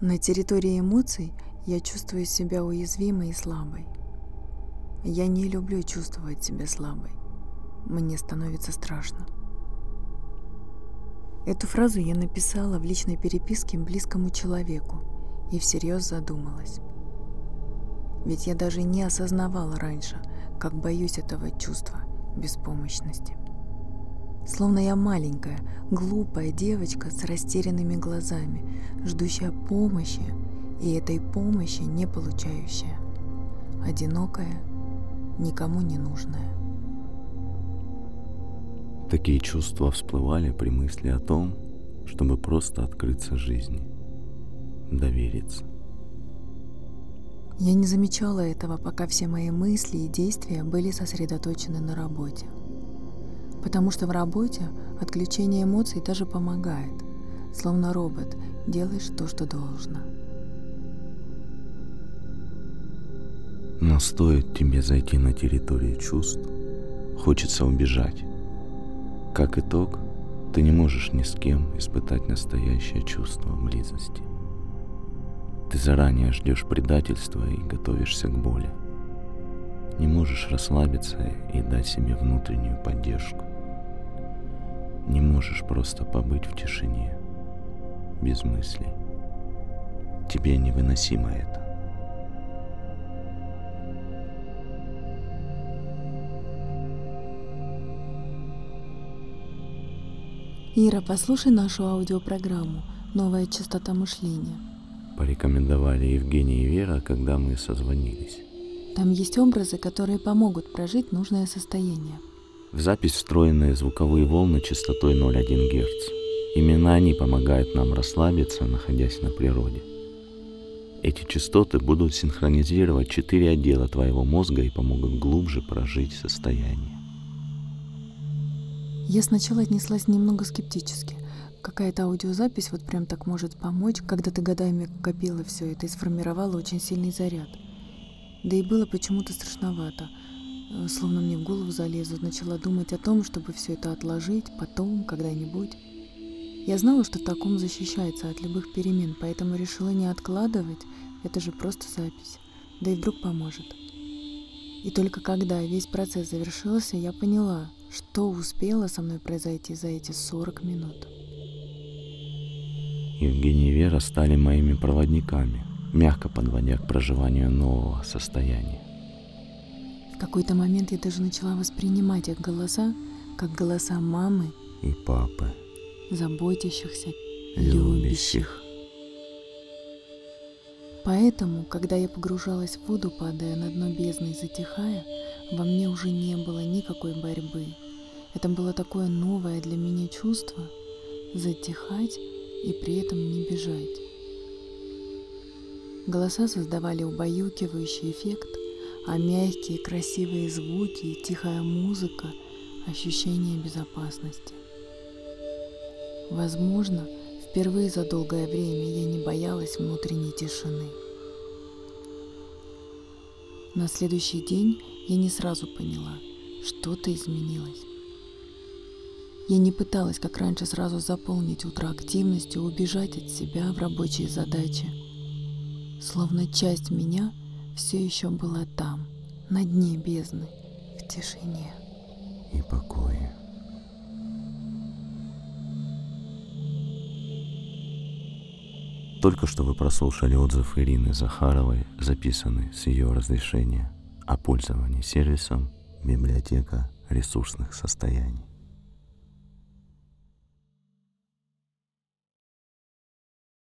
На территории эмоций я чувствую себя уязвимой и слабой. Я не люблю чувствовать себя слабой. Мне становится страшно. Эту фразу я написала в личной переписке близкому человеку и всерьез задумалась. Ведь я даже не осознавала раньше, как боюсь этого чувства беспомощности. Словно я маленькая, глупая девочка с растерянными глазами, ждущая помощи и этой помощи не получающая. Одинокая, никому не нужная. Такие чувства всплывали при мысли о том, чтобы просто открыться жизни, довериться. Я не замечала этого, пока все мои мысли и действия были сосредоточены на работе. Потому что в работе отключение эмоций даже помогает. Словно робот, делаешь то, что должно. Но стоит тебе зайти на территорию чувств, хочется убежать. Как итог, ты не можешь ни с кем испытать настоящее чувство близости. Ты заранее ждешь предательства и готовишься к боли. Не можешь расслабиться и дать себе внутреннюю поддержку. Не можешь просто побыть в тишине, без мыслей. Тебе невыносимо это. Ира, послушай нашу аудиопрограмму «Новая частота мышления». Порекомендовали Евгений и Вера, когда мы созвонились. Там есть образы, которые помогут прожить нужное состояние. В запись встроенные звуковые волны частотой 0,1 Гц. Именно они помогают нам расслабиться, находясь на природе. Эти частоты будут синхронизировать четыре отдела твоего мозга и помогут глубже прожить состояние. Я сначала отнеслась немного скептически. Какая-то аудиозапись вот прям так может помочь, когда ты годами копила все это и сформировала очень сильный заряд. Да и было почему-то страшновато. Э, словно мне в голову залезут, начала думать о том, чтобы все это отложить потом, когда-нибудь. Я знала, что таком защищается от любых перемен, поэтому решила не откладывать, это же просто запись, да и вдруг поможет. И только когда весь процесс завершился, я поняла, что успело со мной произойти за эти 40 минут? Евгений и Вера стали моими проводниками, мягко подводя к проживанию нового состояния. В какой-то момент я даже начала воспринимать их голоса как голоса мамы и папы, заботящихся, любящих. любящих. Поэтому, когда я погружалась в воду, падая на дно бездны и затихая, во мне уже не было никакой борьбы. Это было такое новое для меня чувство — затихать и при этом не бежать. Голоса создавали убаюкивающий эффект, а мягкие красивые звуки и тихая музыка — ощущение безопасности. Возможно, впервые за долгое время я не боялась внутренней тишины. На следующий день я не сразу поняла, что-то изменилось. Я не пыталась, как раньше, сразу заполнить утро активностью, убежать от себя в рабочие задачи. Словно часть меня все еще была там, на дне бездны, в тишине. И покое. Только что вы прослушали отзыв Ирины Захаровой, записанный с ее разрешения о пользовании сервисом библиотека ресурсных состояний.